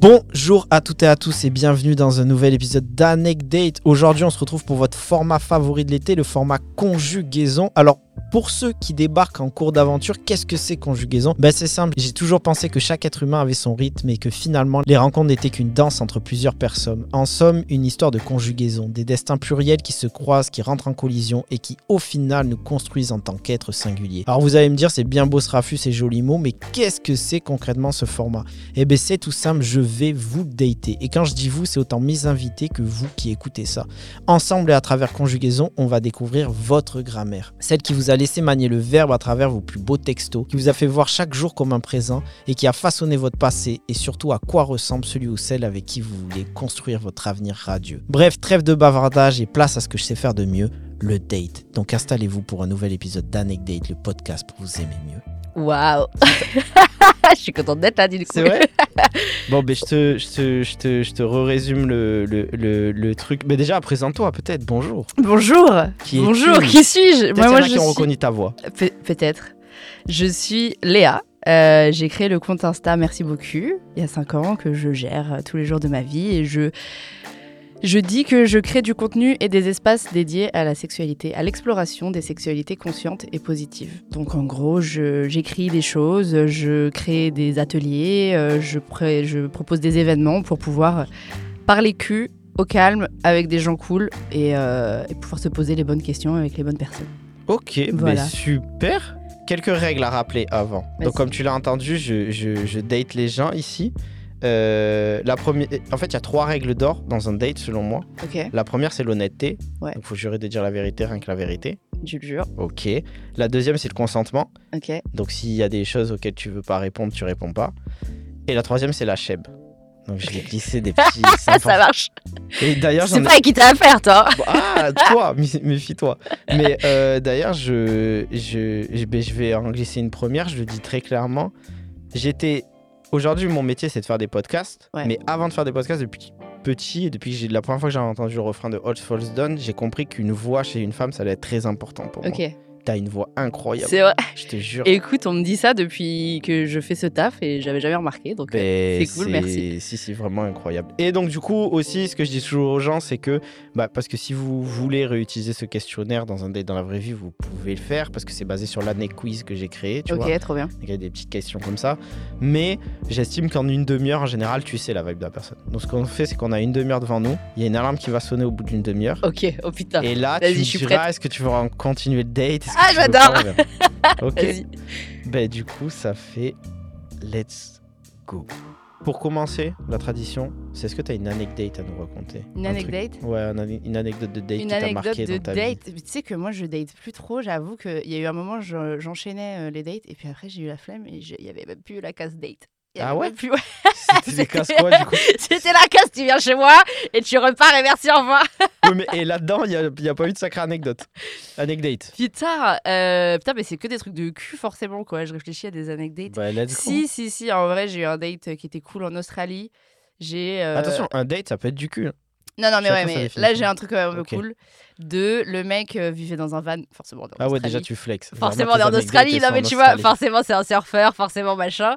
Bonjour à toutes et à tous et bienvenue dans un nouvel épisode d'Anecdate. Aujourd'hui, on se retrouve pour votre format favori de l'été, le format conjugaison. Alors, pour ceux qui débarquent en cours d'aventure, qu'est-ce que c'est conjugaison Ben c'est simple, j'ai toujours pensé que chaque être humain avait son rythme et que finalement les rencontres n'étaient qu'une danse entre plusieurs personnes. En somme, une histoire de conjugaison, des destins pluriels qui se croisent, qui rentrent en collision et qui au final nous construisent en tant qu'êtres singuliers. Alors vous allez me dire c'est bien beau ce rafus, ces jolis mots, mais qu'est-ce que c'est concrètement ce format? Eh ben c'est tout simple, je vais vous dater. Et quand je dis vous, c'est autant mes invités que vous qui écoutez ça. Ensemble et à travers conjugaison, on va découvrir votre grammaire, celle qui vous a laissé manier le verbe à travers vos plus beaux textos, qui vous a fait voir chaque jour comme un présent et qui a façonné votre passé et surtout à quoi ressemble celui ou celle avec qui vous voulez construire votre avenir radieux. Bref, trêve de bavardage et place à ce que je sais faire de mieux, le date. Donc installez-vous pour un nouvel épisode d'Anecdate, le podcast pour vous aimer mieux. Waouh Je suis contente d'être là, du coup. C'est vrai Bon, ben je te, je te, je te, je te résume le, le, le, le truc. Mais déjà, présente-toi peut-être. Bonjour. Bonjour Qui Bonjour, qui suis-je? Y en a qui ont suis... reconnu ta voix. Pe- Peut-être. Je suis Léa. Euh, j'ai créé le compte Insta Merci beaucoup il y a 5 ans que je gère euh, tous les jours de ma vie et je, je dis que je crée du contenu et des espaces dédiés à la sexualité, à l'exploration des sexualités conscientes et positives. Donc en gros, j'écris des choses, je crée des ateliers, euh, je, pré- je propose des événements pour pouvoir parler cul au calme avec des gens cool et, euh, et pouvoir se poser les bonnes questions avec les bonnes personnes. Ok, Voilà. mais super. Quelques règles à rappeler avant. Donc, comme tu l'as entendu, je, je, je date les gens ici. Euh, la première, en fait, il y a trois règles d'or dans un date, selon moi. La première, c'est l'honnêteté. Ouais. Donc, faut jurer de dire la vérité, rien que la vérité. je le jure. Ok. La deuxième, c'est le consentement. Ok. Donc, s'il y a des choses auxquelles tu veux pas répondre, tu réponds pas. Et la troisième, c'est la cheb. Donc, je vais glisser des petits. Ah, ça marche. Et d'ailleurs, C'est ai- pas qui t'as affaire, toi. Ah, toi, mé- méfie-toi. Mais euh, d'ailleurs, je, je, je, ben, je vais en glisser une première, je le dis très clairement. J'étais. Aujourd'hui, mon métier, c'est de faire des podcasts. Ouais. Mais avant de faire des podcasts, depuis petit, et depuis que j'ai la première fois que j'ai entendu le refrain de Old Falls Done, j'ai compris qu'une voix chez une femme, ça allait être très important pour moi. T'as une voix incroyable. c'est vrai. Je te jure. Écoute, on me dit ça depuis que je fais ce taf et j'avais jamais remarqué, donc euh, Ben, c'est cool, merci. Si, si, vraiment incroyable. Et donc, du coup, aussi, ce que je dis toujours aux gens, c'est que, bah, parce que si vous voulez réutiliser ce questionnaire dans un date dans la vraie vie, vous pouvez le faire, parce que c'est basé sur l'année quiz que j'ai créé, tu Ok, vois. trop bien. Il y a des petites questions comme ça. Mais j'estime qu'en une demi-heure, en général, tu sais la vibe de la personne. Donc, ce qu'on fait, c'est qu'on a une demi-heure devant nous. Il y a une alarme qui va sonner au bout d'une demi-heure. Ok, oh putain. Et là, tu je suis diras, est-ce que tu veux continuer le date Ah, veux j'adore. Ok. Ben, du coup, ça fait let's go. Pour commencer, la tradition, c'est est-ce que tu as une anecdote à nous raconter? Une Un truc- anecdote? Ouais, une anecdote de date Une qui t'a anecdote marqué de dans ta date. vie. Tu sais que moi, je date plus trop. J'avoue qu'il y a eu un moment, je- j'enchaînais euh, les dates et puis après, j'ai eu la flemme et il y avait même plus la case date. Il y Ah ouais plus- C'était des casse quoi du coup C'était la case, tu viens chez moi et tu repars et merci, au revoir. Ouais, mais, Et là-dedans, il n'y a, pas eu de sacrée anecdote. Anecdate. Putain, euh, putain, mais c'est que des trucs de cul, forcément, quoi. Je réfléchis à des anecdotes. Bah, go. Si, si, si, en vrai, j'ai eu un date qui était cool en Australie. J'ai. euh, Attention, un date, ça peut être du cul. hein. Non, non, mais chacun ouais, mais là, j'ai un truc quand même un peu cool. De le mec euh, vivait dans un van, forcément. En Ah ouais, déjà, tu flexes. Forcément, on est en Australie, non mais tu vois, forcément c'est un surfeur, forcément machin.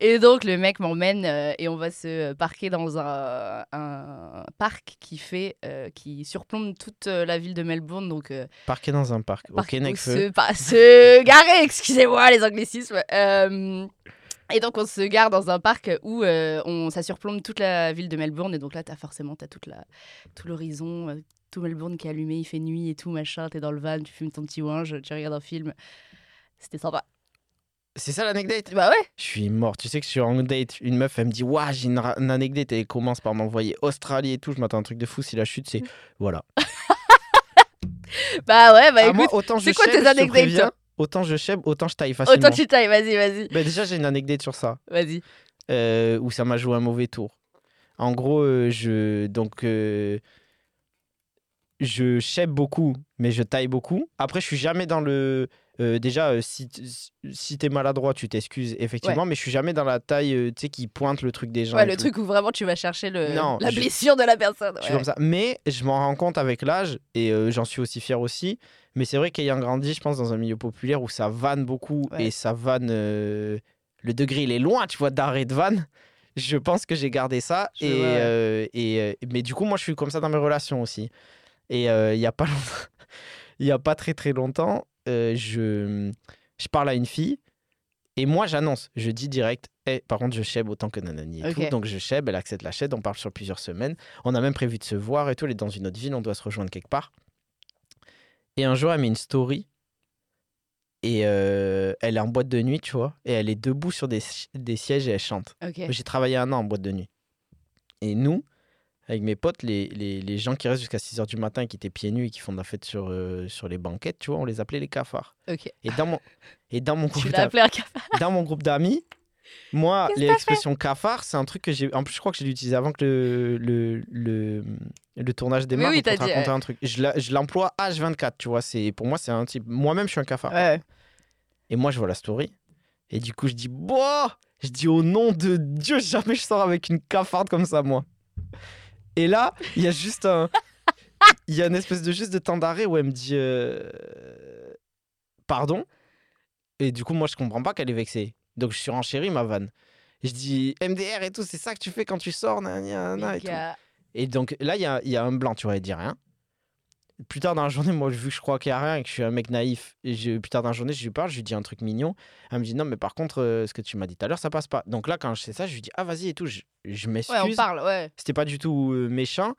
Et donc le mec m'emmène euh, et on va se parquer dans un, un parc qui fait, euh, qui surplombe toute euh, la ville de Melbourne, donc euh, Parqué dans un parc. parc- Ok, ou Necfeu. se, se garer, excusez-moi les anglicismes. Et donc on se gare dans un parc où euh, on, ça surplombe toute la ville de Melbourne et donc là t'as forcément t'as toute la, tout l'horizon, euh, tout Melbourne qui est allumé, il fait nuit et tout machin, t'es dans le van, tu fumes ton petit ouinge, tu regardes un film. C'était sympa. C'est ça l'anecdote? Bah ouais. Je suis mort. Tu sais que suis en date. Une meuf, elle me dit Waouh, j'ai une, une anecdote. Et elle commence par m'envoyer Australie et tout. Je m'attends à un truc de fou. Si la chute, c'est. Voilà. Bah ouais, bah Ah, moi, écoute, autant je c'est quoi tes anecdotes, Autant je chèbe, autant je taille facilement. autant tu tailles, vas-y, vas-y, Bah, déjà, j'ai une anecdote sur ça. vas-y. euh, où ça m'a joué un mauvais tour. En gros, euh, je. Donc. euh, je chèbe beaucoup, mais je taille beaucoup. Après, je suis jamais dans le. Euh, déjà, euh, si, t- si t'es maladroit, tu t'excuses, effectivement, mais je suis jamais dans la taille, euh, tu sais, qui pointe le truc des gens. Ouais, et le tout. truc où vraiment tu vas chercher le, Non, la je- blessure de la personne. Je suis ouais. comme ça. Mais je m'en rends compte avec l'âge et euh, j'en suis aussi fier aussi. Mais c'est vrai qu'ayant grandi, je pense, dans un milieu populaire où ça vanne beaucoup Ouais. et ça vanne. euh, le degré, il est loin, tu vois, d'arrêt de vanne. je pense que j'ai gardé ça. Je- Et, ouais. euh, et, euh, mais du coup, moi, je suis comme ça dans mes relations aussi. Et euh, il y a pas longtemps, il y a pas très très longtemps, euh, je, je parle à une fille et moi, j'annonce. Je dis direct, Eh, par contre, je chèbe autant que Nanani et tout. Donc, je chèbe, elle accepte la chèbe. On parle sur plusieurs semaines. On a même prévu de se voir et tout. Elle est dans une autre ville, on doit se rejoindre quelque part. Et un jour, elle met une story. Et euh, elle est en boîte de nuit, tu vois. Et elle est debout sur des, des sièges et elle chante. J'ai travaillé un an en boîte de nuit. Et nous, avec mes potes, les, les, les gens qui restent jusqu'à 6h du matin, qui étaient pieds nus et qui font de la fête sur, euh, sur les banquettes, tu vois, on les appelait les cafards. Ok. Et dans mon, et dans mon groupe dans mon groupe d'amis, moi, l'expression cafard, c'est un truc que j'ai. En plus, je crois que je l'ai utilisé avant que le, le, le, le tournage démarre. oui, pour te dit, raconter ouais. un truc. Je l'emploie H24, tu vois. C'est, pour moi, c'est un type. Moi-même, je suis un cafard. Ouais. Et moi, je vois la story. Et du coup, je dis, boah Je dis, au nom de Dieu, jamais je sors avec une cafarde comme ça, moi. Et là, il y a juste un. Il y a une espèce de juste de temps d'arrêt où elle me dit, euh, pardon. Et du coup, moi, je comprends pas qu'elle est vexée. Donc, je suis renchéri ma vanne. Je dis, MDR et tout, c'est ça que tu fais quand tu sors, nan, nan, nan, Les et tout. Et donc là, il y a, il y a un blanc, tu vois, elle dit rien. Plus tard dans la journée, moi, vu que je crois qu'il n'y a rien et que je suis un mec naïf, et je- plus tard dans la journée, je lui parle, je lui dis un truc mignon. Elle me dit non, mais par contre, euh, ce que tu m'as dit tout à l'heure, ça passe pas. Donc là, quand je sais ça, je lui dis ah, vas-y et tout, je, je m'excuse. Ouais, on parle, ouais. C'était pas du tout euh, méchant.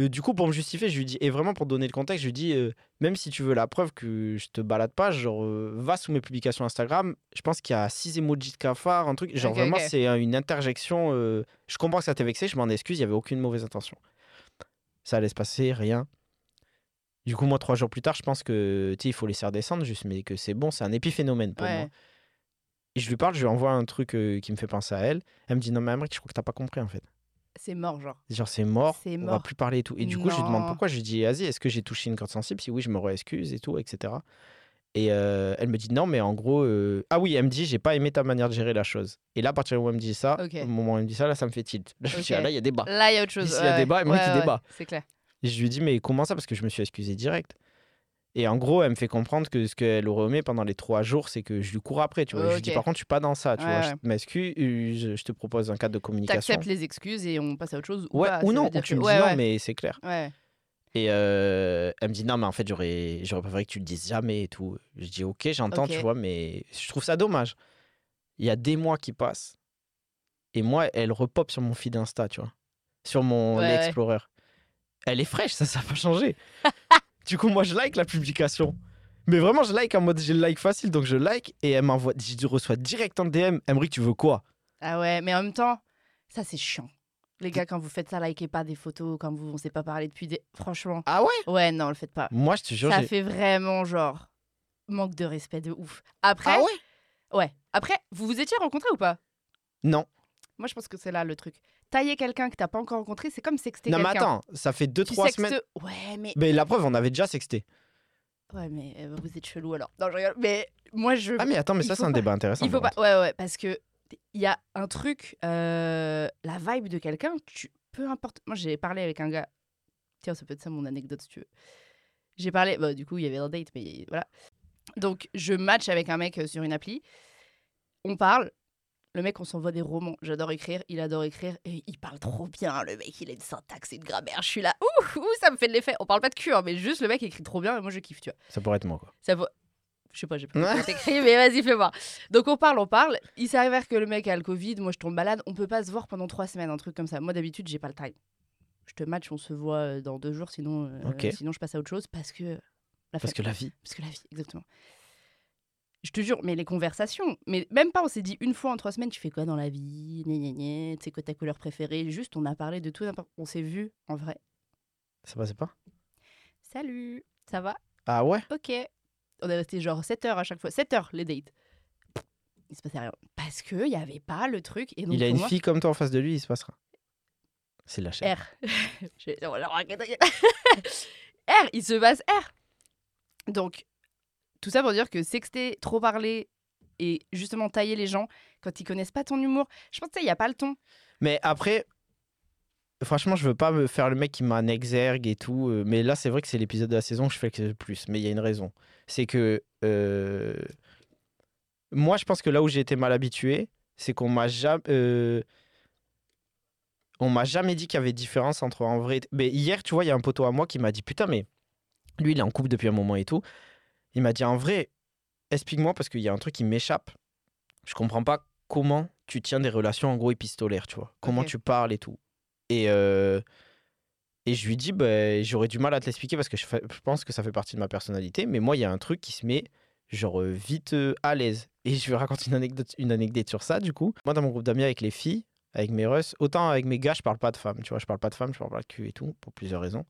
Euh, du coup, pour me justifier, je lui dis, et vraiment pour donner le contexte, je lui dis, même si tu veux la preuve que je te balade pas, genre, va sous mes publications Instagram. Je pense qu'il y a six emojis de cafard, un truc. Genre, vraiment, c'est une interjection. je comprends que ça t'ait vexé, je m'en excuse, il y avait aucune mauvaise intention. Ça allait se passer, rien. Du coup, moi, trois jours plus tard, je pense que, il faut laisser redescendre, juste, mais que c'est bon, c'est un épiphénomène pour Ouais. moi. Et je lui parle, je lui envoie un truc euh, qui me fait penser à elle. Elle me dit, non, mais Amric, je crois que t'as pas compris, en fait. C'est mort, genre. Genre, c'est mort, C'est on va mort. plus parler et tout. Et du coup, je lui demande pourquoi. Je lui dis, vas-y, est-ce que j'ai touché une corde sensible? Si oui, je me re-excuse et tout, etc. Et euh, elle me dit, non, mais en gros, euh, ah oui, elle me dit, j'ai pas aimé ta manière de gérer la chose. Et là, à partir du moment où elle me dit ça, au moment où elle me dit ça, là, ça me fait tilt. Là, je me dis, Ok. ah, là, il y a débat. Là, il y a autre chose. S'il y a débat, ouais. moi qui Ouais, ouais, débat. C'est clair. Et je lui dis, mais comment ça? Parce que je me suis excusé direct. Et en gros, elle me fait comprendre que ce qu'elle aurait aimé pendant les trois jours, c'est que je lui cours après. Tu vois. Je lui dis, par contre, je suis pas dans ça. Tu Ouais, vois, ouais. je m'excuse, je, je te propose un cadre de communication. T'acceptes les excuses et on passe à autre chose. Ou, Ouais, pas, ou non, ou tu que- me dis non, mais c'est clair. Et euh, elle me dit non, mais en fait, j'aurais, j'aurais préféré que tu le dises jamais et tout. Je dis ok, j'entends, tu vois, mais je trouve ça dommage. Il y a des mois qui passent et moi, elle repop sur mon feed Insta, tu vois, sur mon. Explorer. Elle est fraîche, ça, ça n'a pas changé. du coup, moi, je like la publication. Mais vraiment, je like en mode j'ai le like facile, donc je like et elle m'envoie, je reçois direct en DM. Emery, tu veux quoi? Ah ouais, mais en même temps, ça c'est chiant. Les gars, quand vous faites ça, likez pas des photos, quand vous on s'est pas parlé depuis des. Franchement. Ah ouais? Ouais, non, le faites pas. Moi, je te jure, Ça fait vraiment genre manque de respect de ouf. Après, Ah ouais? Ouais. Après, vous vous étiez rencontrés ou pas? Non. Moi, je pense que c'est là le truc. Tailler quelqu'un que t'as pas encore rencontré, c'est comme sexter Non, mais quelqu'un. attends, ça fait deux, Tu trois sextes- semaines. Ouais, mais Mais la preuve, on avait déjà sexté. ouais, mais euh, vous êtes chelou alors. Non, je rigole. Mais moi, je. Ah mais attends, mais Il ça faut c'est un pas. débat intéressant. Il faut par pas. Ouais, ouais, parce que il y a un truc, euh, la vibe de quelqu'un, tu peu importe. Moi, j'ai parlé avec un gars. Tiens, ça peut être ça mon anecdote si tu veux. J'ai parlé. Bah, du coup, il y avait un date, mais voilà. Donc, je match avec un mec euh, sur une appli. On parle. Le mec, on s'envoie des romans. J'adore écrire, il adore écrire et il parle trop bien. Le mec, il a une syntaxe et une grammaire. Je suis là, ouh, ouh, ça me fait de l'effet. On parle pas de cul, hein, mais juste le mec écrit trop bien et moi je kiffe, tu vois. Ça pourrait être moi quoi. Ça. Je sais pas, j'ai pas t'écris, mais vas-y, fais voir. Donc on parle, on parle. Il s'avère que le mec a le Covid, moi je tombe malade. On peut pas se voir pendant trois semaines, un truc comme ça. Moi d'habitude, j'ai pas le time. Je te match, on se voit euh, dans deux jours, sinon, euh, sinon je passe à autre chose parce que la Parce que la vie. Parce que la vie, exactement. Je te jure, mais les conversations, mais même pas, on s'est dit une fois en trois semaines, tu fais quoi dans la vie, gna gna gna, tu sais quoi ta couleur préférée, juste on a parlé de tout, on s'est vu en vrai. Ça passait pas? Salut, ça va? Ah ouais? Ok. On est resté genre 7 heures à chaque fois. 7 heures les dates. Il se passait rien. Parce qu'il n'y avait pas le truc. Et donc Il a une moi, fille comme toi en face de lui, il se passera. C'est la chaîne. R. Je-. R, il se passe R. Donc, tout ça pour dire que sexter, trop parler et justement tailler les gens quand ils connaissent pas ton humour, je pense qu'il n'y a pas le ton. Mais après, franchement, je veux pas me faire le mec qui m'a un exergue et tout. euh, Mais là, c'est vrai que c'est l'épisode de la saison où je fais le plus. Mais il y a une raison. C'est que euh, moi, je pense que là où j'ai été mal habitué, c'est qu'on m'a jamais. euh, on m'a jamais dit qu'il y avait différence entre en vrai. Mais hier, tu vois, il y a un poteau à moi qui m'a dit Putain, mais lui, il est en couple depuis un moment et tout. Il m'a dit En vrai, explique-moi parce qu'il y a un truc qui m'échappe. Je comprends pas comment tu tiens des relations en gros épistolaires, tu vois. Comment tu parles et tout. Et, euh, et je lui dis ben, J'aurais du mal à te l'expliquer parce que je pense que ça fait partie de ma personnalité. Mais moi, il y a un truc qui se met genre euh, vite euh, à l'aise. Et je vais raconter une anecdote, une anecdote sur ça, du coup. Moi, dans mon groupe d'amis avec les filles, avec mes russes, autant avec mes gars, je parle pas de femmes, tu vois, je parle pas de femmes, je parle pas de cul et tout, pour plusieurs raisons.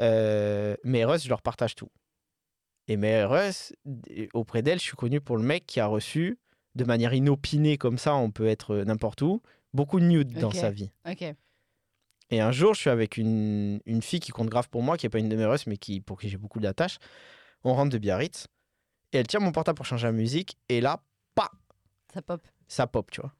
Euh, mes russes, je leur partage tout. Et mes russes, d- auprès d'elles, je suis connu pour le mec qui a reçu, de manière inopinée comme ça, on peut être euh, n'importe où, beaucoup de nudes dans sa vie. Ok. Et un jour, je suis avec une, une fille qui compte grave pour moi, qui n'est pas une de mes russes, mais qui, pour qui j'ai beaucoup d'attaches. On rentre de Biarritz. Et elle tient mon portable pour changer la musique. Et là, Ça pop. ça pop, tu vois.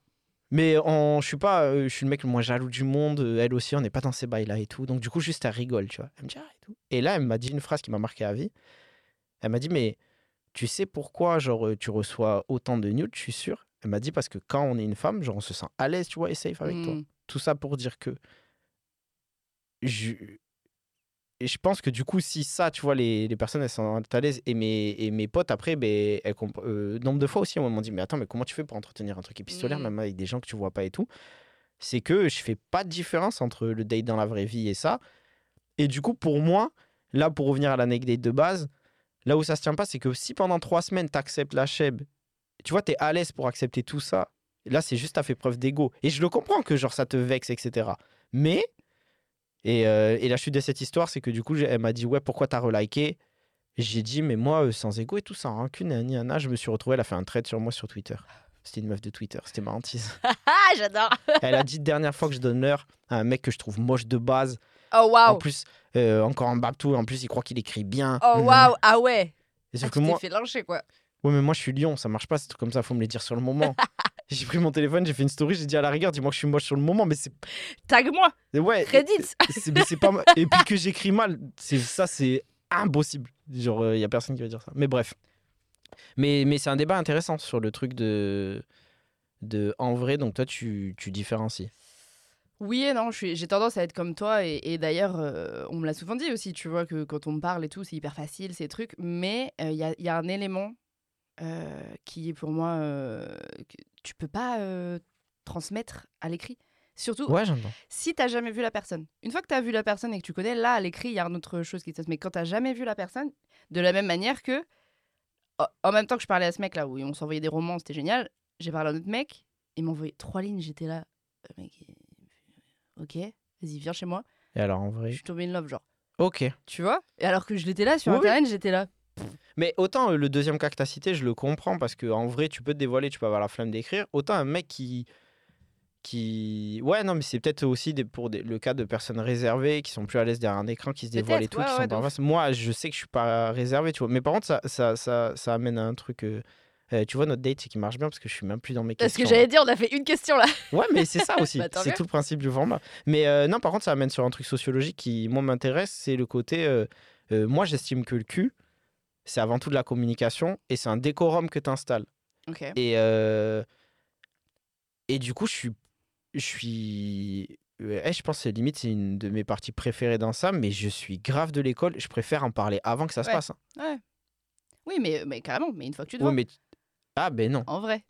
Mais on, je suis pas, euh, je suis le mec le moins jaloux du monde. euh, Elle aussi, on n'est pas dans ces bails-là et tout. Donc du coup, juste elle rigole, tu vois. Elle me dit ah, et tout. Et là, elle m'a dit une phrase qui m'a marqué à vie. Elle m'a dit mais tu sais pourquoi genre tu reçois autant de nudes Je suis sûr? Elle m'a dit parce que quand on est une femme, genre on se sent à l'aise, tu vois, et safe avec toi. Mm. Tout ça pour dire que je et je pense que du coup, si ça, tu vois, les, les personnes, elles sont à l'aise, et mes, et mes potes, après, ben, elles comp- euh, nombre de fois aussi, on m'a dit, mais attends, mais comment tu fais pour entretenir un truc épistolaire, Mm. même avec des gens que tu vois pas et tout? C'est que je fais pas de différence entre le date dans la vraie vie et ça. Et du coup, pour moi, là, pour revenir à l'anecdote de base, là où ça se tient pas, c'est que si pendant trois semaines, tu acceptes la cheb, tu vois, tu es à l'aise pour accepter tout ça, là, c'est juste, tu fait preuve d'ego. Et je le comprends que, genre, ça te vexe, etc. Mais et, euh, et la chute de cette histoire, c'est que du coup, elle m'a dit Ouais, pourquoi t'as reliké? J'ai dit Mais moi, euh, sans ego et tout, sans rancune, ni un je me suis retrouvé. Elle a fait un trade sur moi sur Twitter. C'était une meuf de Twitter, c'était ma hantise. Ah, j'adore. elle a dit Dernière fois que je donne l'heure à un mec que je trouve moche de base. Oh En waouh. plus, euh, encore en babtou, en plus, il croit qu'il écrit bien. Oh waouh. Ah ouais. Et Ah, sauf tu que t'es moi, fait lyncher quoi. ouais, mais moi, je suis lion, ça marche pas, c'est comme ça, faut me les dire sur le moment. j'ai pris mon téléphone, j'ai fait une story, j'ai dit à la rigueur, dis-moi que je suis moche sur le moment, mais c'est. Tag-moi. Ouais, Reddit. c'est mais c'est pas ma- et puis que j'écris mal c'est ça c'est impossible genre il y a personne qui va dire ça mais bref mais mais c'est un débat intéressant sur le truc de de en vrai donc toi tu tu différencies Oui et non, j'ai tendance à être comme toi et, et d'ailleurs, euh, on me l'a souvent dit aussi, tu vois, que quand on me parle et tout, c'est hyper facile, ces trucs, mais il y, a, y a un élément euh, qui est pour moi euh, que tu peux pas euh, transmettre à l'écrit. Surtout ouais si t'as jamais vu la personne. Une fois que t'as vu la personne et que tu connais, là, à l'écrit, il y a une autre chose qui se passe. Mais quand t'as jamais vu la personne, de la même manière que, en- en même temps que je parlais à ce mec-là, où on s'envoyait des romans, c'était génial, j'ai parlé à un autre mec, il m'a envoyé trois lignes, j'étais là, Euh, mec, euh, ok, vas-y, viens chez moi. et alors en Je vrai suis tombée in love, genre. ok Tu vois? Et alors que je l'étais là sur Oui, oui. Internet, j'étais là. mais autant euh, le deuxième cas que t'as cité je le comprends parce que en vrai tu peux te dévoiler tu peux avoir la flemme d'écrire autant un mec qui qui ouais non mais c'est peut-être aussi des, pour des- le cas de personnes réservées qui sont plus à l'aise derrière un écran qui se dévoilent et tout ouais, qui ouais, sont de pas en ouf. face. moi je sais que je suis pas réservé tu vois mais par contre ça ça ça, ça amène à un truc euh, euh, tu vois notre date c'est qui marche bien parce que je suis même plus dans mes Parce que questions j'allais dire, on a fait une question là. ouais mais c'est ça aussi Bah, c'est tout le principe du format mais euh, non par contre ça amène sur un truc sociologique qui moi m'intéresse c'est le côté euh, moi j'estime que le cul c'est avant tout de la communication et c'est un décorum que tu installes et, et du coup, je suis. Je suis. je pense que limite, c'est une de mes parties préférées dans ça, mais je suis grave de l'école. Je préfère en parler avant que ça se passe. hein. Ouais. Oui, mais, mais carrément, mais une fois que tu te Ouais, vois, mais. Ah, ben non. en vrai.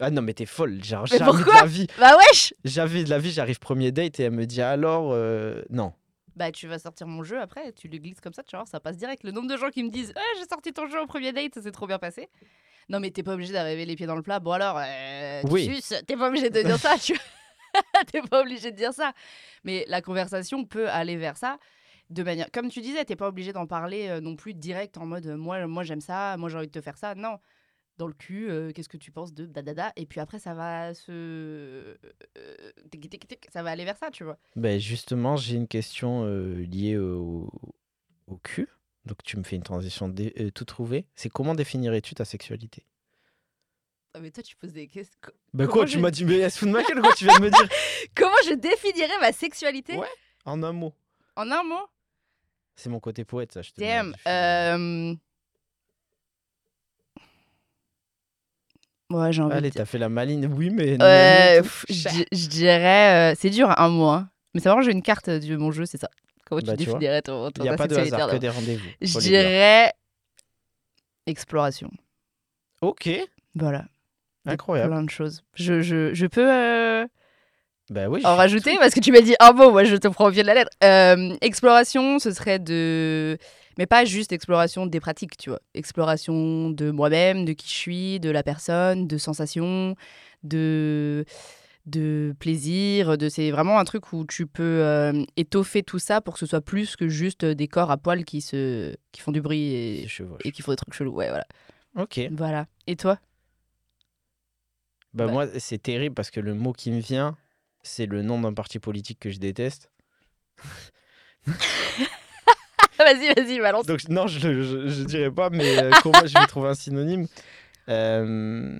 Ah non, mais t'es folle. Genre, Mais jamais de la vie. Bah wesh Jamais de la vie, j'arrive premier date et elle me dit alors. euh, non. Bah tu vas sortir mon jeu après, tu le glisses comme ça, tu vas voir, ça passe direct. Le nombre de gens qui me disent « Ouais, j'ai sorti ton jeu au premier date, ça s'est trop bien passé. » Non mais t'es pas obligé d'arriver les pieds dans le plat. Bon alors, euh, tu Oui. t'es pas obligé de dire ça, tu T'es pas obligé de dire ça. Mais la conversation peut aller vers ça de manière... Comme tu disais, t'es pas obligé d'en parler euh, non plus direct en mode euh, Moi, moi j'aime ça, moi j'ai envie de te faire ça ». Non, dans le cul, euh, qu'est-ce que tu penses de dadada Et puis après, ça va se... euh, tic, tic, tic, ça va aller vers ça, tu vois? Ben justement, j'ai une question euh, liée au, au cul. Donc tu me fais une transition dé- euh, tout trouvée. C'est comment définirais-tu ta sexualité? Ah, mais toi, tu poses des questions. Ben Comment quoi, je- tu m'as dit, mais elle se fout de ma gueule, quoi, tu viens de me dire Comment je définirais ma sexualité? Ouais. En un mot. En un mot? C'est mon côté poète, ça, je te Damn. dis, je suis- euh, Ouais, j'ai envie Allez, de t'as fait la maline. Oui, mais. non, Ouais, je di- je dirais. euh, c'est dur, un mot. Hein. Mais vraiment, j'ai une carte de mon jeu, c'est ça. Comment tu Bah, tu vois. définirais ton, Il n'y a pas de hasard, que des rendez-vous. Je dirais. Exploration. Ok, Voilà. incroyable. Plein de choses. Je, je, je peux. euh, Bah oui. en rajouter? parce que tu m'as dit un mot, moi je te prends au pied de la lettre. Euh, exploration, ce serait de. Mais pas juste exploration des pratiques, tu vois. Exploration de moi-même, de qui je suis, de la personne, de sensations, de de plaisir, de c'est vraiment un truc où tu peux euh, étoffer tout ça pour que ce soit plus que juste des corps à poil qui se qui font du bruit et qui font des trucs chelous. Ouais, voilà. Ok. Voilà. Et toi? Bah, Bah. moi, c'est terrible parce que le mot qui me vient, c'est le nom d'un parti politique que je déteste. Vas-y, vas-y, balance. Donc, non, je, je, je dirais pas, mais euh, comment je vais trouver un synonyme Euh,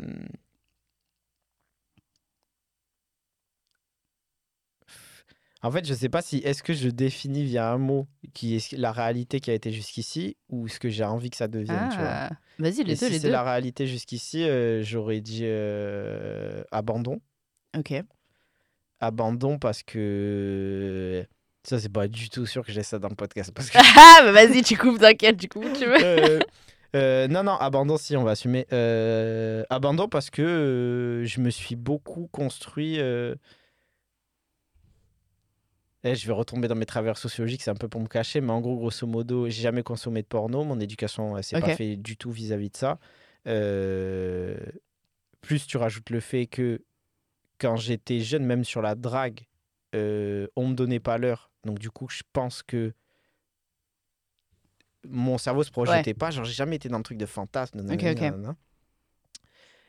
En fait, je sais pas si est-ce que je définis via un mot qui est la réalité qui a été jusqu'ici ou ce que j'ai envie que ça devienne. tu vois. Ah, vas-y, Et les deux, si les c'est la réalité jusqu'ici, euh, j'aurais dit euh, abandon. Ok. Abandon parce que ça c'est pas du tout sûr que j'ai ça dans le podcast parce que Ah, bah vas-y, tu coupes, t'inquiète, tu coupes, tu veux. Euh, euh, non non abandon si on va assumer Euh, abandon parce que euh, je me suis beaucoup construit euh, eh, je vais retomber dans mes travers sociologiques c'est un peu pour me cacher mais en gros grosso modo j'ai jamais consommé de porno mon éducation elle s'est Ok. pas fait du tout vis-à-vis de ça Euh, plus tu rajoutes le fait que quand j'étais jeune même sur la drague euh, on me donnait pas l'heure donc du coup je pense que mon cerveau se projetait pas. Genre, j'ai jamais été dans le truc de fantasme. nanana, ok. nanana.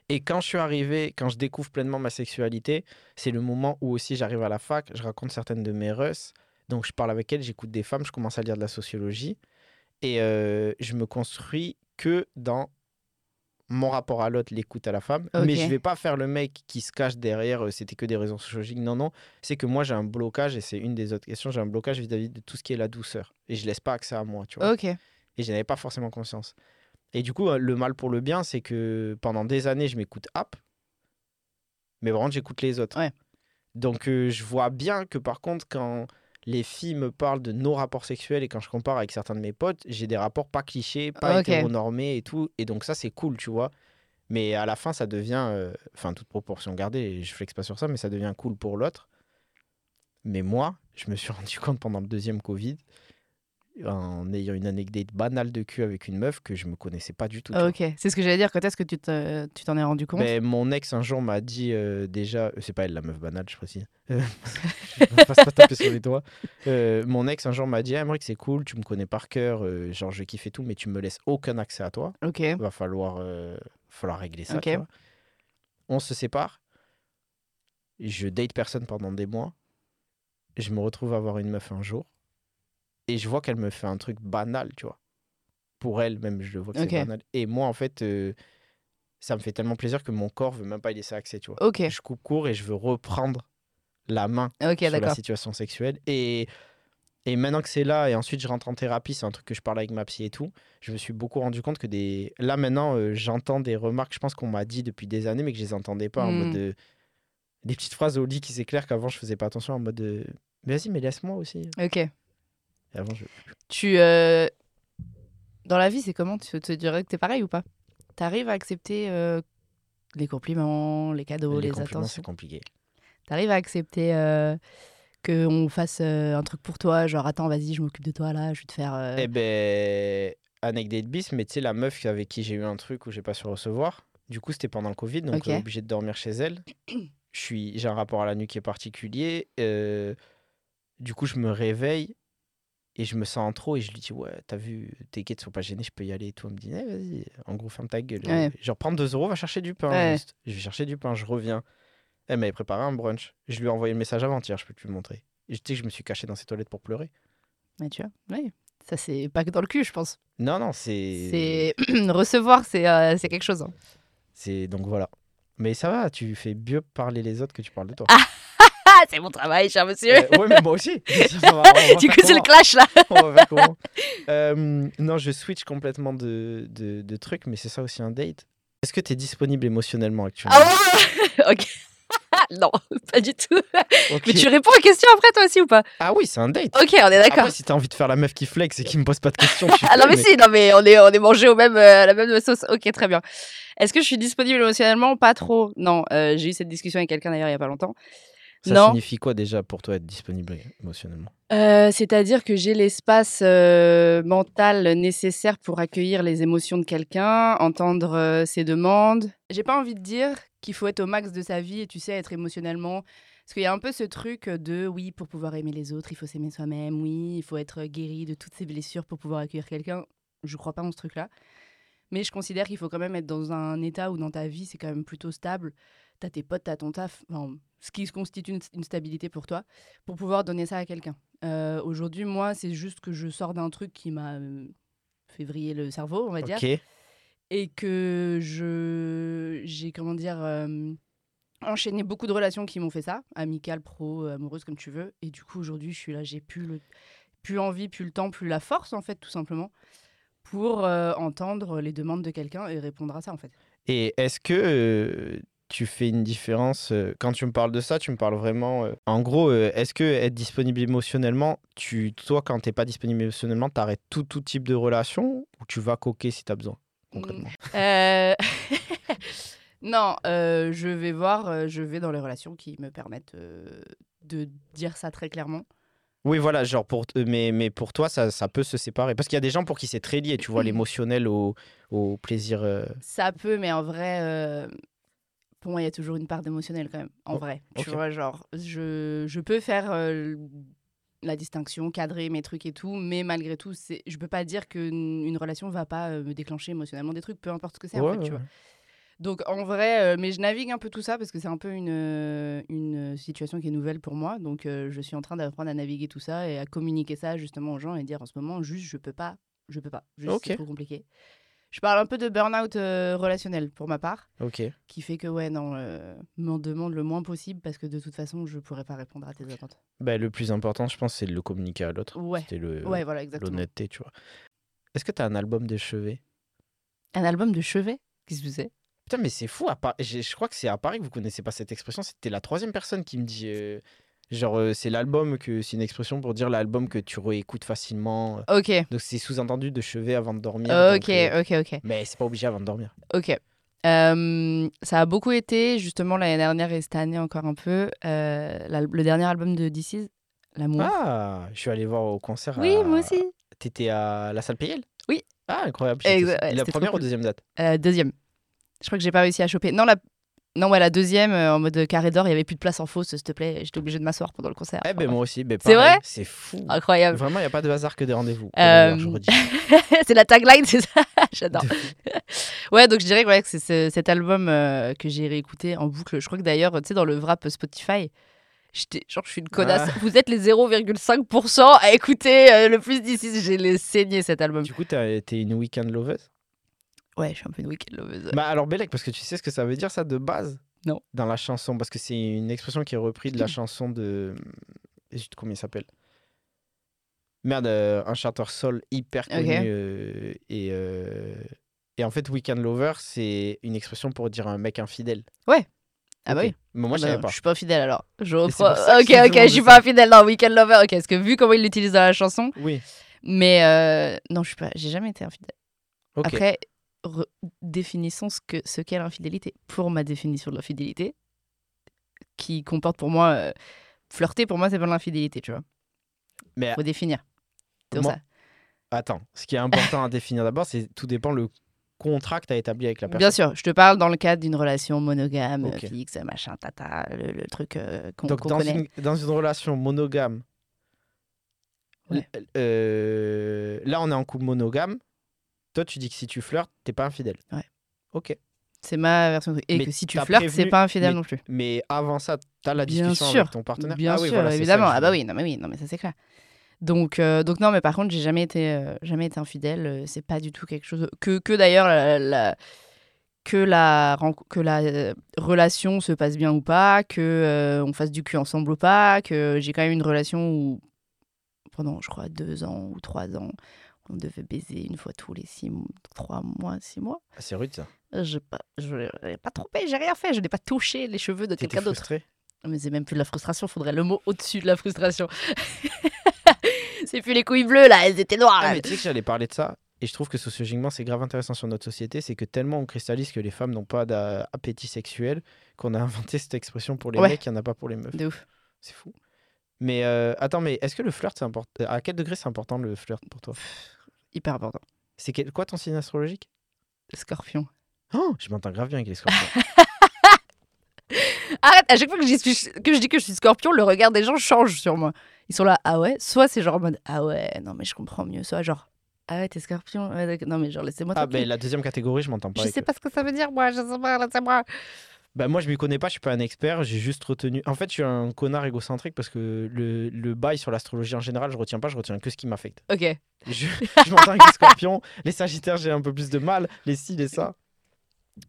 Et quand je suis arrivé, quand je découvre pleinement ma sexualité, c'est le moment où aussi j'arrive à la fac, je raconte certaines de mes russes. Donc, je parle avec elles, j'écoute des femmes, je commence à lire de la sociologie. Et euh, je me construis que dans mon rapport à l'autre, l'écoute à la femme. Mais je vais pas faire le mec qui se cache derrière, euh, c'était que des raisons sociologiques. Non, non. C'est que moi, j'ai un blocage, et c'est une des autres questions, j'ai un blocage vis-à-vis de tout ce qui est la douceur. Et je laisse pas accès à moi, tu vois Ok. et je n'avais pas forcément conscience. Et du coup, euh, le mal pour le bien, c'est que pendant des années, je m'écoute app, mais contre, j'écoute les autres. Ouais. Donc, euh, je vois bien que par contre, quand les filles me parlent de nos rapports sexuels et quand je compare avec certains de mes potes, j'ai des rapports pas clichés, pas Ok. hétéronormés et tout. Et donc, ça, c'est cool, tu vois. Mais à la fin, ça devient, euh, enfin, toute proportion gardée, je flex pas sur ça, mais ça devient cool pour l'autre. Mais moi, je me suis rendu compte pendant le deuxième Covid, en ayant une anecdote banale de cul avec une meuf que je me connaissais pas du tout. vois. Ok. C'est ce que j'allais dire. Quand est-ce que tu te- tu t'en es rendu compte? Ben, mon ex un jour m'a dit euh, déjà, euh, c'est pas elle la meuf banale, je précise. Euh, je me fasse pas taper sur les doigts. Euh, mon ex un jour m'a dit, ah, que c'est cool, tu me connais par cœur, genre je kiffe et tout, mais tu me laisses aucun accès à toi. Ok. Va falloir, falloir régler ça. Ok. tu vois. On se sépare. Je date personne pendant des mois. Je me retrouve à avoir une meuf un jour. Et je vois qu'elle me fait un truc banal, tu vois. Pour elle, même, je le vois que c'est banal. Et moi, en fait, euh, ça me fait tellement plaisir que mon corps veut même pas y laisser accès, tu vois. Je coupe court et je veux reprendre la main Ok, sur la situation sexuelle. Et, et maintenant que c'est là, et ensuite je rentre en thérapie, c'est un truc que je parle avec ma psy et tout, je me suis beaucoup rendu compte que des... là maintenant, euh, j'entends des remarques, je pense qu'on m'a dit depuis des années, mais que je les entendais pas en Hmm. mode de... Des petites phrases au lit qui s'éclairent qu'avant je faisais pas attention en mode de... Mais vas-y, mais laisse-moi aussi. Ok. Et avant, je... Tu. euh, Dans la vie, c'est comment Tu te dirais que t'es pareil ou pas? T'arrives à accepter euh, les compliments, les cadeaux, les les, compliments, attentions? c'est compliqué. T'arrives à accepter euh, qu'on fasse euh, un truc pour toi, genre attends, vas-y, je m'occupe de toi là, je vais te faire. euh, Eh ben, anecdote bis, mais tu sais, la meuf avec qui j'ai eu un truc où j'ai pas su recevoir, du coup, c'était pendant le Covid, donc Ok. euh, obligé de dormir chez elle. Je suis, j'ai un rapport à la nuit qui est particulier. euh, du coup, je me réveille et je me sens en trop et je lui dis, ouais, t'as vu, t'inquiète, sois pas gêné, je peux y aller et tout. Elle me dit, Eh, vas-y, en gros, ferme ta gueule. Ouais. Genre, prends 2 euros, va chercher du pain. Ouais. juste. Je vais chercher du pain, je reviens. Elle m'avait préparé un brunch. Je lui ai envoyé le message avant-hier, je peux te le montrer. Et tu sais que je me suis caché dans ses toilettes pour pleurer. Mais tu vois, oui. Ça, c'est pas que dans le cul, je pense. Non, non, c'est. C'est recevoir, c'est euh, c'est quelque chose. hein. C'est donc voilà. Mais ça va, tu fais mieux parler les autres que tu parles de toi. C'est mon travail, cher monsieur. Euh, ouais, mais moi aussi. Ça va, du coup, c'est le clash là. On va faire comment Euh, Non, je switch complètement de, de, de trucs, mais c'est ça aussi un date. Est-ce que tu es disponible émotionnellement actuellement? Ah Ok. non, pas du tout. Mais tu réponds aux questions après toi aussi ou pas? Ah oui, c'est un date. Ok, on est d'accord. Après, si t'as envie de faire la meuf qui flex et qui me pose pas de questions, Ah non mais si, non mais on est on est mangé au même euh, à la même sauce. Ok, très bien. Est-ce que je suis disponible émotionnellement? Pas trop. Non, euh, j'ai eu cette discussion avec quelqu'un d'ailleurs il y a pas longtemps. Ça non. signifie quoi déjà pour toi être disponible émotionnellement? Euh, C'est-à-dire que j'ai l'espace euh, mental nécessaire pour accueillir les émotions de quelqu'un, entendre euh, ses demandes. J'ai pas envie de dire qu'il faut être au max de sa vie et tu sais être émotionnellement. Parce qu'il y a un peu ce truc de oui, pour pouvoir aimer les autres, il faut s'aimer soi-même, oui, il faut être guéri de toutes ses blessures pour pouvoir accueillir quelqu'un. Je crois pas en ce truc-là. Mais je considère qu'il faut quand même être dans un état où dans ta vie, c'est quand même plutôt stable. T'as tes potes, t'as ton taf, enfin, ce qui constitue une, une stabilité pour toi, pour pouvoir donner ça à quelqu'un. Euh, Aujourd'hui, moi, c'est juste que je sors d'un truc qui m'a euh, fait vriller le cerveau, on va dire, et que je j'ai comment dire euh, enchaîné beaucoup de relations qui m'ont fait ça, amicales, pro, amoureuses, comme tu veux. Et du coup, aujourd'hui, je suis là, j'ai plus le plus envie, plus le temps, plus la force, en fait, tout simplement, pour euh, entendre les demandes de quelqu'un et répondre à ça, en fait. Et est-ce que tu fais une différence euh, quand tu me parles de ça Tu me parles vraiment. euh, en gros, euh, est-ce que être disponible émotionnellement, tu, toi, quand t'es pas disponible émotionnellement, t'arrêtes tout, tout type de relation ou tu vas coquer si t'as besoin concrètement? Euh, non, euh, je vais voir, je vais dans les relations qui me permettent euh, de dire ça très clairement. Oui, voilà, genre pour, mais, mais pour toi, ça, ça peut se séparer. Parce qu'il y a des gens pour qui c'est très lié, tu vois, l'émotionnel au, au plaisir. euh, Ça peut, mais en vrai, euh, pour moi, il y a toujours une part d'émotionnel quand même, en Oh, vrai. Tu vois, genre, je, je peux faire euh, la distinction, cadrer mes trucs et tout, mais malgré tout, c'est, je peux pas dire qu'une une relation va pas euh, me déclencher émotionnellement des trucs, peu importe ce que c'est, en ouais, fait, tu vois. Donc en vrai, euh, mais je navigue un peu tout ça parce que c'est un peu une, euh, une situation qui est nouvelle pour moi. Donc euh, je suis en train d'apprendre à naviguer tout ça et à communiquer ça justement aux gens et dire en ce moment juste je peux pas, je peux pas, juste c'est trop compliqué. Je parle un peu de burn-out euh, relationnel pour ma part, Ok. qui fait que ouais non, euh, m'en demande le moins possible parce que de toute façon je pourrais pas répondre à tes attentes. Bah, le plus important, je pense, c'est de le communiquer à l'autre. Ouais, C'était le, ouais voilà exactement. l'honnêteté, tu vois. Est-ce que tu as un album de chevet? Un album de chevet, qu'est-ce que c'est? Putain, mais c'est fou. À Je crois que c'est à Paris que vous connaissez pas cette expression. C'était la troisième personne qui me dit. euh, Genre, euh, c'est l'album que. C'est une expression pour dire l'album que tu réécoutes facilement. Ok, Donc, c'est sous-entendu de chevet avant de dormir. ok, donc, euh, ok, ok. Mais c'est pas obligé avant de dormir. Ok. Euh, ça a beaucoup été, justement, l'année dernière et cette année encore un peu, euh, le dernier album de This Is, L'amour. Ah, je suis allé voir au concert. oui, à- moi aussi. T'étais à la salle Payel Oui. Ah, incroyable. Exa- ouais, la première ou cool. deuxième date? Euh, deuxième. Je crois que j'ai pas réussi à choper. Non, la, non ouais, la deuxième, euh, en mode carré d'or, il y avait plus de place en fausse, s'il te plaît. J'étais obligée de m'asseoir pendant le concert. Eh ben, moi aussi. Ben, C'est vrai C'est fou. Incroyable. Vraiment, il n'y a pas de hasard que des rendez-vous. Euh, c'est la tagline, c'est ça? J'adore. Ouais, donc je dirais que, ouais, que c'est ce- cet album euh, que j'ai réécouté en boucle. Je crois que d'ailleurs, tu sais, dans le wrap Spotify, j'étais genre, je suis une connasse. Ah. Vous êtes les 0,5% à écouter le plus d'ici. J'ai les saigné cet album. Du coup, t'es une week-end loveuse? Ouais, je suis un peu une week-end loveuse. Bah alors Bélec, parce que tu sais ce que ça veut dire ça de base? Non. Dans la chanson, parce que c'est une expression qui est reprise de la chanson de... Comment il s'appelle? Merde, euh, un chanteur soul hyper connu. Euh, et, euh, et en fait, Weekend Lover, c'est une expression pour dire un mec infidèle. Ah bah oui. Mais moi, je Bah savais pas. Je suis pas infidèle alors. Je reprends. Ok, je ok, je suis pas infidèle dans Weekend Lover. Ok, parce que vu comment il l'utilise dans la chanson, Oui. mais non, je suis pas. J'ai jamais été infidèle. Ok. Après, définissons ce que ce qu'est l'infidélité. Pour ma définition de l'infidélité, qui comporte pour moi euh, flirter, pour moi c'est pas de l'infidélité, tu vois. Mais Faut définir. C'est ça? attends, ce qui est important à définir d'abord, c'est tout dépend le contrat que tu as établi avec la personne. Bien sûr, je te parle dans le cadre d'une relation monogame, fixe, machin, tata, le, le truc euh, qu'on dans connaît. une, dans une relation monogame, Ouais. euh, là on est en couple monogame, toi tu dis que si tu flirtes, t'es pas infidèle. Ouais. Ok. C'est ma version de. Et Mais que si tu flirtes, c'est pas infidèle mais- non plus. Mais avant ça, t'as la Bien discussion sûr. avec ton partenaire? Bien Ah oui, sûr, voilà, évidemment. Ah bah oui, non mais oui, non mais ça c'est clair. Donc, euh, donc non, mais par contre, j'ai jamais été, euh, jamais été infidèle. euh, C'est pas du tout quelque chose que, que d'ailleurs la, la- que la que la relation se passe bien ou pas, que euh, on fasse du cul ensemble ou pas, que j'ai quand même une relation où pendant, je crois, deux ans ou trois ans, On devait baiser une fois tous les six, trois mois, six mois. Ah, C'est rude ça. Je pas, je n'ai pas trompé, j'ai rien fait. Je n'ai pas touché les cheveux de quelqu'un d'autre. frustré Mais c'est même plus de la frustration, faudrait le mot au-dessus de la frustration. c'est plus les couilles bleues là, elles étaient noires. Ah, mais tu sais que j'allais parler de ça, et je trouve que sociologiquement, c'est grave intéressant sur notre société, c'est que tellement on cristallise que les femmes n'ont pas d'appétit sexuel, qu'on a inventé cette expression pour les Ouais. mecs, il n'y en a pas pour les meufs. De ouf. C'est fou. Mais euh, attends, mais est-ce que le flirt, c'est important À quel degré c'est important le flirt pour toi? Hyper important. C'est quel- quoi ton signe astrologique? Scorpion. Oh, je m'entends grave bien avec les scorpions. Arrête, à chaque fois que je, dis, que je dis que je suis scorpion, le regard des gens change sur moi. Ils sont là, ah ouais? Soit c'est genre en mode, ah ouais, non mais je comprends mieux. Soit genre, ah ouais, t'es scorpion? Ouais. Non mais genre, laissez-moi ah, ben la deuxième catégorie, je m'entends pas. Je sais pas ce que ça veut dire, moi, je sais pas, laissez-moi. Bah, moi, je m'y connais pas, je suis pas un expert, j'ai juste retenu. En fait, je suis un connard égocentrique parce que le, le bail sur l'astrologie en général, je retiens pas, je retiens que ce qui m'affecte. Ok. Je, je m'entends avec les scorpions, les sagittaires, j'ai un peu plus de mal, les ci, les ça.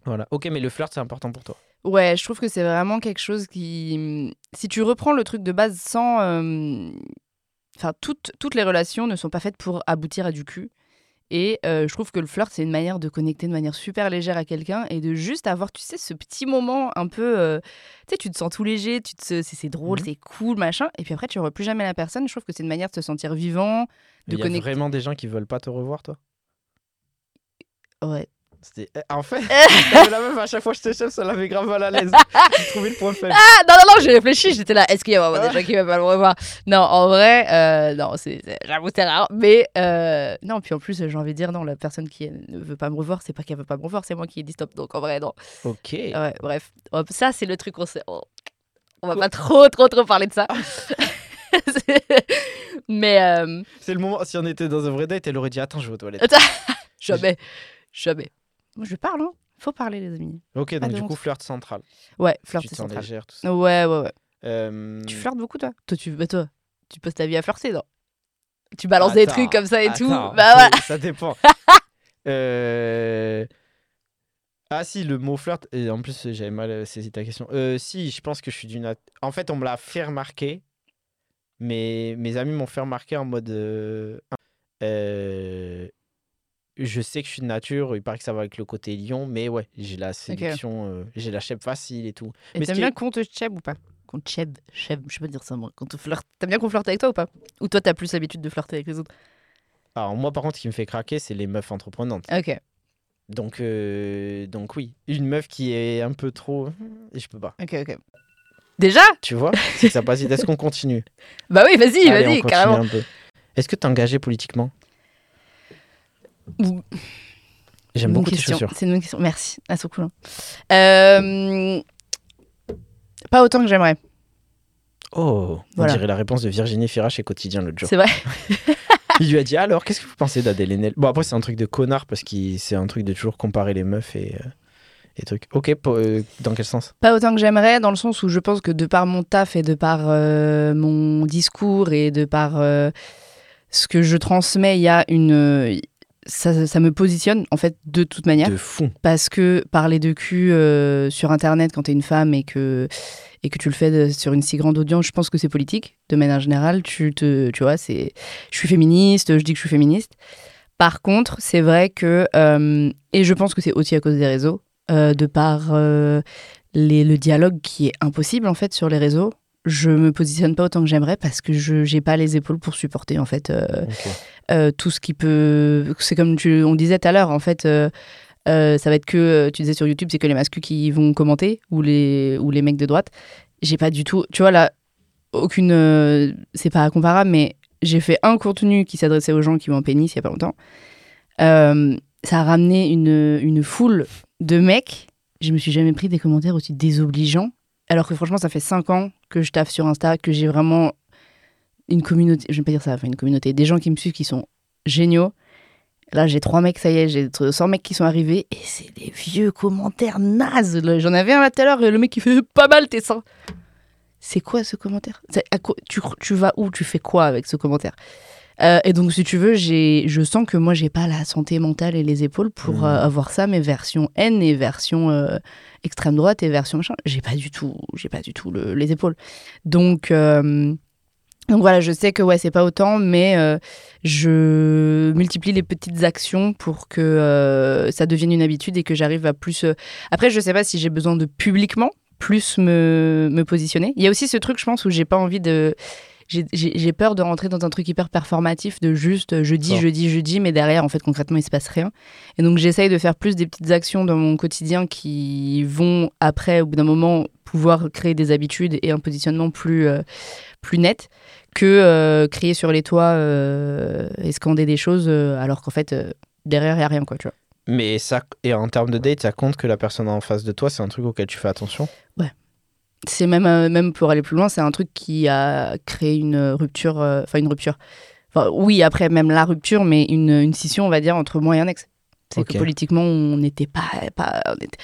Voilà. Ok, mais le flirt, c'est important pour toi. Ouais, je trouve que c'est vraiment quelque chose qui. Si tu reprends le truc de base sans. euh, Enfin, toutes, toutes les relations ne sont pas faites pour aboutir à du cul. Et euh, je trouve que le flirt, c'est une manière de connecter de manière super légère à quelqu'un et de juste avoir, tu sais, ce petit moment un peu. euh, tu sais, tu te sens tout léger, tu te, c'est, drôle, Mhm. c'est cool, machin. Et puis après, tu ne plus jamais la personne. Je trouve que c'est une manière de se sentir vivant, de Il y a connecter. vraiment des gens qui veulent pas te revoir, toi? Ouais. C'était- eh, En fait, t'avais la meuf, à chaque fois que je te cherche, ça l'avait grave mal à l'aise. J'ai trouvé le point faible. Ah non, non, non, j'ai réfléchi, j'étais là, est-ce qu'il y a vraiment des gens qui veulent pas le revoir? Non, en vrai, euh, non, c'est, c'est- j'avoue, c'est rare. Mais euh, non, puis en plus, j'ai envie de dire, non, la personne qui ne veut pas me revoir, c'est pas qu'elle veut pas me revoir, c'est moi qui ai dit stop. Donc en vrai, non. Ok. Ouais, bref, Hop, ça, c'est le truc qu'on sait. On, on va pas trop, trop, trop parler de ça. C'est- mais euh, C'est le moment, si on était dans un vrai date, elle aurait dit Attends, je vais aux toilettes. jamais, jamais. Moi, je parle, hein. Faut parler, les amis. Ok, donc du honte. coup, flirt central. Ouais, flirt, central. légère, tout ça. Ouais, ouais, ouais. Euh, Tu flirtes beaucoup, toi? Toi, tu, bah, toi, tu passes ta vie à flirter, non? Tu balances des trucs comme ça et tout. Bah voilà. Ça dépend. Euh, Ah si, le mot flirt, et en plus j'avais mal euh, saisi ta question. Euh, si, je pense que je suis d'une... En fait, on me l'a fait remarquer, mais mes amis m'ont fait remarquer en mode... euh, Je sais que je suis de nature, il paraît que ça va avec le côté lion, mais ouais, j'ai la séduction, euh, j'ai la chèvre facile et tout. Et Mais t'aimes bien est- qu'on te cheb ou pas? Qu'on te cheb, cheb, je sais pas dire ça moi. Qu'on te flirte. T'aimes bien qu'on flirte avec toi ou pas? Ou toi, t'as plus l'habitude de flirter avec les autres? Alors moi par contre, ce qui me fait craquer, c'est les meufs entreprenantes. Ok, Donc, euh, donc oui, une meuf qui est un peu trop... Je peux pas. ok, ok. Déjà? Tu vois? C'est que ça passe. Est-ce qu'on continue? Bah oui, vas-y, vas-y, carrément. Est-ce que tu es engagé politiquement? J'aime beaucoup tes chaussures. C'est une bonne question. Merci. Ah, c'est cool. hein. Euh, Pas autant que j'aimerais. Oh, Voilà. on dirait la réponse de Virginie Fira chez Quotidien l'autre jour. C'est vrai. Il lui a dit alors, qu'est-ce que vous pensez d'Adèle Haenel? Bon, après, c'est un truc de connard parce que c'est un truc de toujours comparer les meufs et, euh, et trucs. Ok, euh, dans quel sens? Pas autant que j'aimerais, dans le sens où je pense que de par mon taf et de par euh, mon discours et de par ce que je transmets, il y a une. Ça, ça me positionne, en fait, de toute manière. De fou. Parce que parler de cul euh, sur Internet quand t'es une femme et que, et que tu le fais de- sur une si grande audience, je pense que c'est politique. De manière générale, tu, te, tu vois, c'est, je suis féministe, je dis que je suis féministe. Par contre, c'est vrai que, euh, et je pense que c'est aussi à cause des réseaux, euh, de par les, le dialogue qui est impossible en fait sur les réseaux, je me positionne pas autant que j'aimerais parce que je j'ai pas les épaules pour supporter en fait euh, euh, tout ce qui peut. C'est comme tu, on disait tout à l'heure, en fait, euh, ça va être que, tu disais sur YouTube, c'est que les masculins qui vont commenter ou les, ou les mecs de droite. J'ai pas du tout. Tu vois, là, aucune. c'est pas comparable, mais j'ai fait un contenu qui s'adressait aux gens qui vont en pénis il y a pas longtemps. Ça a ramené une, une foule de mecs. Je me suis jamais pris des commentaires aussi désobligeants. Alors que franchement, ça fait 5 ans que je taffe sur Insta, que j'ai vraiment une communauté, je vais pas dire ça, enfin une communauté, des gens qui me suivent qui sont géniaux. Là, j'ai trois mecs, ça y est, j'ai 100 mecs qui sont arrivés et c'est des vieux commentaires nazes. J'en avais un là tout à l'heure et le mec qui fait pas mal tes seins. C'est quoi ce commentaire? Tu, tu vas où? Tu fais quoi avec ce commentaire? Euh, Et donc, si tu veux, j'ai, je sens que moi, j'ai pas la santé mentale et les épaules pour Mhm. euh, avoir ça, mes versions haine et versions euh, extrême droite et versions machin. J'ai pas du tout, j'ai pas du tout le- les épaules. Donc, Donc voilà, je sais que ouais, c'est pas autant, mais je multiplie les petites actions pour que ça devienne une habitude et que j'arrive à plus. Après, je sais pas si j'ai besoin de publiquement plus me, me positionner. Il y a aussi ce truc, je pense, où j'ai pas envie de. J'ai peur de rentrer dans un truc hyper performatif de juste euh, je dis, je dis, je dis, mais derrière, en fait, concrètement, il se passe rien. Et donc, j'essaye de faire plus des petites actions dans mon quotidien qui vont, après, au bout d'un moment, pouvoir créer des habitudes et un positionnement plus, euh, plus net que euh, crier sur les toits euh, et scander des choses alors qu'en fait, derrière, il n'y a rien, quoi, tu vois. Mais ça, et en termes de date, ça compte que la personne en face de toi, c'est un truc auquel tu fais attention? C'est même, euh, même pour aller plus loin, c'est un truc qui a créé une rupture, euh, enfin une rupture. Enfin, oui, après même la rupture, mais une, une scission, on va dire, entre moi et un ex. C'est que politiquement, on n'était pas, pas on était-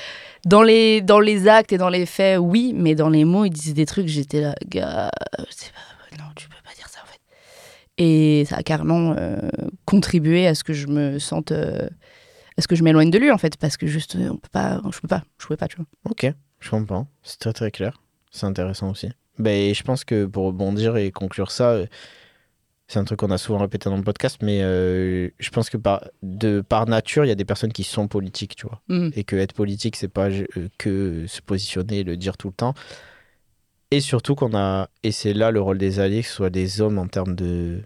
dans les dans les actes et dans les faits, oui, mais dans les mots, il disait des trucs. J'étais là, gars, pas, non, tu peux pas dire ça en fait. Et ça a carrément euh, contribué à ce que je me sente, euh, à ce que je m'éloigne de lui en fait, parce que juste, euh, on peut pas, je peux pas, je pouvais pas, tu vois. Ok, je comprends. C'est très très clair. C'est intéressant aussi. Ben, je pense que pour rebondir et conclure ça, euh, c'est un truc qu'on a souvent répété dans le podcast, mais euh, je pense que par, de, par nature, il y a des personnes qui sont politiques, tu vois. Mhm. Et que être politique, c'est pas euh, que se positionner et le dire tout le temps. Et surtout qu'on a, et c'est là le rôle des alliés, que ce soit des hommes en termes de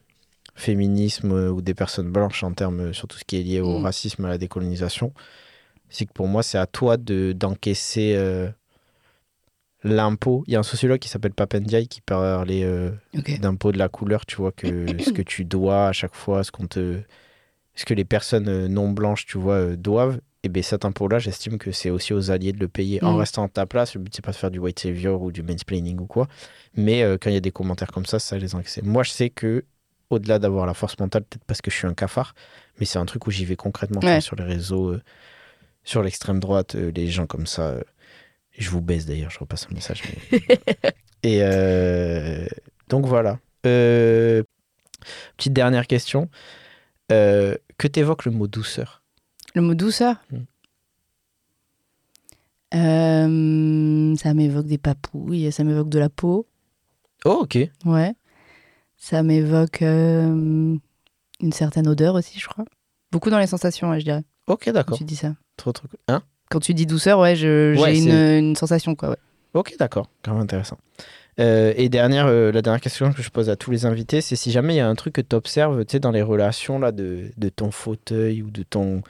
féminisme euh, ou des personnes blanches en termes euh, sur tout ce qui est lié au Mm. racisme, à la décolonisation, c'est que pour moi, c'est à toi de d'encaisser l'impôt. Il y a un sociologue qui s'appelle Papendiaï qui parlait euh, d'impôt de la couleur, tu vois, que ce que tu dois à chaque fois, ce qu'on te. Ce que les personnes euh, non blanches, tu vois, euh, doivent, et bien cet impôt-là, j'estime que c'est aussi aux alliés de le payer en Mm. restant à ta place. Le but, c'est pas de faire du white savior ou du mansplaining ou quoi. Mais euh, quand il y a des commentaires comme ça, ça les encaisse. Moi, je sais que, au-delà d'avoir la force mentale, peut-être parce que je suis un cafard, mais c'est un truc où j'y vais concrètement Ouais. sur les réseaux, euh, sur l'extrême droite, euh, les gens comme ça. euh, je vous baisse d'ailleurs, je repasse un message. mais- et euh, donc voilà. Euh, petite dernière question. Euh, que t'évoque le mot douceur? Le mot douceur? Mm. Euh, Ça m'évoque des papouilles, ça m'évoque de la peau, Oh, ok. ouais. Ça m'évoque une certaine odeur aussi, je crois. Beaucoup dans les sensations, ouais, je dirais, Ok, d'accord. tu dis ça. Trop, trop cool. Hein? Quand tu dis douceur, ouais, j'ai Ouais, une, sensation, quoi, ouais. Ok, d'accord. Quand même intéressant. Euh, et dernière, euh, la dernière question que je pose à tous les invités, c'est si jamais il y a un truc que tu observes dans les relations là, de, de ton fauteuil ou de ton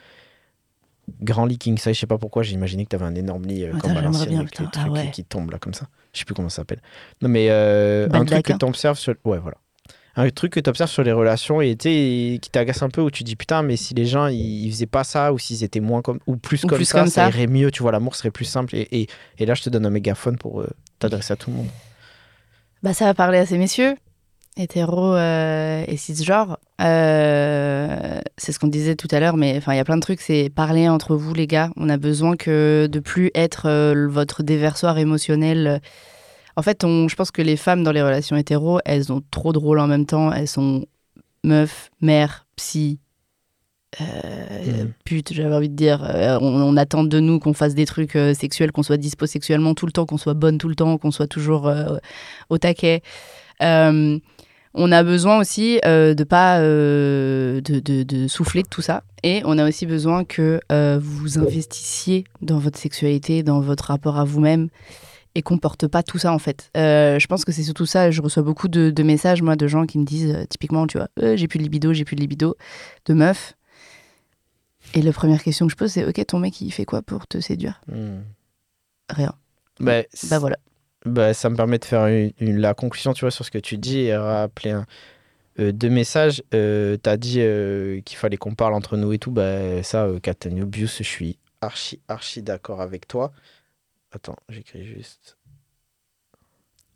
grand lit king size, je sais pas pourquoi, j'ai imaginé que tu avais un énorme lit euh, comme bien, avec les putain. Ah qui- qui tombent là comme ça. Je sais plus comment ça s'appelle. Non mais euh, un truc que tu observes sur... Ouais, voilà. Un truc que tu observes sur les relations et, qui t'agace un peu où tu dis putain mais si les gens ils, ils faisaient pas ça ou s'ils étaient moins comme ou plus Ou comme plus ça comme ça ça. irait mieux tu vois l'amour serait plus simple et, et, et là je te donne un mégaphone pour euh, t'adresser à tout le monde Bah, ça va parler à ces messieurs, hétéros euh, et cisgenres. Euh, c'est ce qu'on disait tout à l'heure, mais enfin, il y a plein de trucs. C'est parler entre vous, les gars. On a besoin que de plus être votre déversoir émotionnel. En fait, on, je pense que les femmes dans les relations hétéros, elles ont trop de rôles en même temps. Elles sont meufs, mères, psy, euh, Mhm. pute, j'avais envie de dire. Euh, on, on attend de nous qu'on fasse des trucs euh, sexuels, qu'on soit dispo sexuellement tout le temps, qu'on soit bonne tout le temps, qu'on soit toujours euh, au taquet. On a besoin aussi de pas de, de- de souffler de tout ça et on a aussi besoin que vous investissiez dans votre sexualité, dans votre rapport à vous-même et qu'on porte pas tout ça en fait. Euh, je pense que c'est surtout ça. Je reçois beaucoup de, de messages moi de gens qui me disent euh, typiquement tu vois Euh, j'ai plus de libido, j'ai plus de libido de meufs. Et la première question que je pose c'est ok ton mec il fait quoi pour te séduire? Hmm. Rien. Bah, Bah voilà. bah, ça me permet de faire une, une- la conclusion tu vois sur ce que tu dis et rappeler un, deux messages euh, t'as dit qu'il fallait qu'on parle entre nous et tout bah ça Captain Obvious je suis archi archi d'accord avec toi attends j'écris juste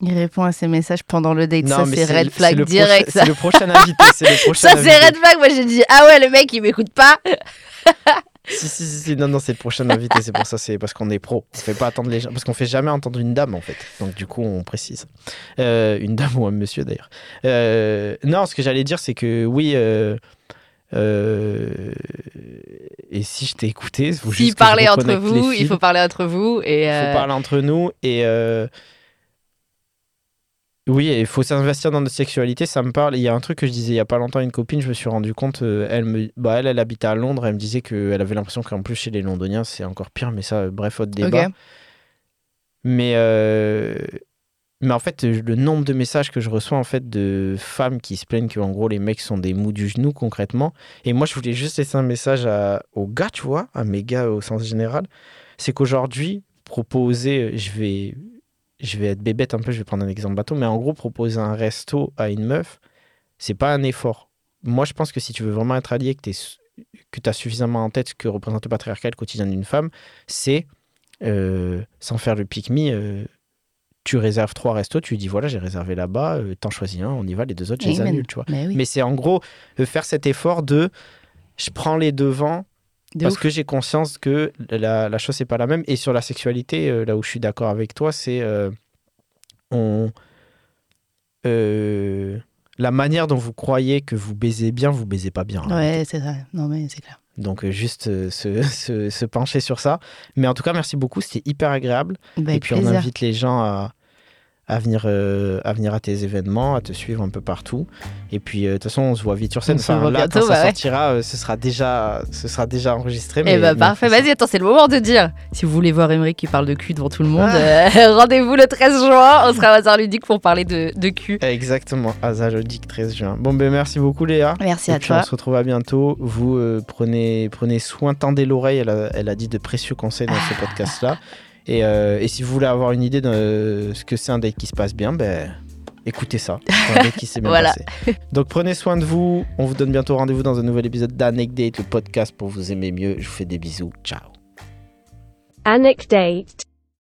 Il répond à ces messages pendant le date. ça mais c'est red flag le direct. ça. c'est le prochain invité le prochain Ça c'est red flag. Moi j'ai dit ah ouais le mec il m'écoute pas. Si, si, si, si, non, non, c'est le prochain invité, c'est pour ça, c'est parce qu'on est pro. On fait pas attendre les gens, parce qu'on fait jamais entendre une dame en fait. Donc du coup, on précise. Euh, une dame ou un monsieur d'ailleurs. Euh, non, ce que j'allais dire, c'est que oui. euh, et si je t'ai écouté, faut Si juste parler entre vous, il faut parler entre vous et Il faut parler entre nous et Oui, il faut s'investir dans notre sexualité, ça me parle. Il y a un truc que je disais il y a pas longtemps à une copine, je me suis rendu compte, euh, elle, me, bah, elle, elle habitait à Londres, elle me disait qu'elle avait l'impression qu'en plus chez les Londoniens, c'est encore pire, mais ça, euh, bref, autre débat. Mais, euh, mais en fait, le nombre de messages que je reçois en fait de femmes qui se plaignent que en gros les mecs sont des mous du genou concrètement. Et moi, je voulais juste laisser un message à- aux gars, tu vois, à mes gars au sens général. C'est qu'aujourd'hui, proposer, je vais, je vais être bébête un peu, je vais prendre un exemple bateau, mais en gros, proposer un resto à une meuf, c'est pas un effort. Moi, je pense que si tu veux vraiment être allié, que tu as suffisamment en tête ce que représente le patriarcat le quotidien d'une femme, c'est euh, sans faire le pique-me, euh, tu réserves trois restos, tu lui dis voilà, j'ai réservé là-bas, euh, t'en choisis un, on y va, les deux autres, je les annule, tu vois. Mais oui. Mais c'est en gros faire cet effort de je prends les devants De parce ouf. que j'ai conscience que la, la chose n'est pas la même. Et sur la sexualité, euh, là où je suis d'accord avec toi, c'est euh, on euh, la manière dont vous croyez que vous baisez bien, vous baisez pas bien. Ouais, c'est ça. Non, mais c'est clair. Donc euh, juste euh, se, se- se pencher sur ça. Mais en tout cas, merci beaucoup, c'était hyper agréable. Bah, Et puis on invite les gens à, à, venir, euh, à venir à tes événements, à te suivre un peu partout. Et puis euh, de toute façon, on se voit vite sur scène. Voit là, bientôt, quand ça bah ouais. sortira, euh, ce, sera déjà, ce sera déjà enregistré. Eh mais- bah mais parfait, ça. vas-y, attends, c'est le moment de dire. Si vous voulez voir Emery qui parle de cul devant tout le monde, Ah. rendez-vous le 13 juin, on sera au hasard ludique pour parler de, de cul. Exactement, Azalodic 13 juin. Bon, ben merci beaucoup Léa. Merci Et à puis toi. on se retrouve à bientôt. Vous prenez, prenez soin, tendez l'oreille. Elle a, elle a dit de précieux conseils dans ce podcast-là. Et, euh, et si vous voulez avoir une idée de ce que c'est un date qui se passe bien, ben écoutez ça. C'est un date qui s'est bien Voilà. passé. Donc prenez soin de vous. On vous donne bientôt rendez-vous dans un nouvel épisode d'Anecdate, le podcast pour vous aimer mieux. Je vous fais des bisous. Ciao. Anecdate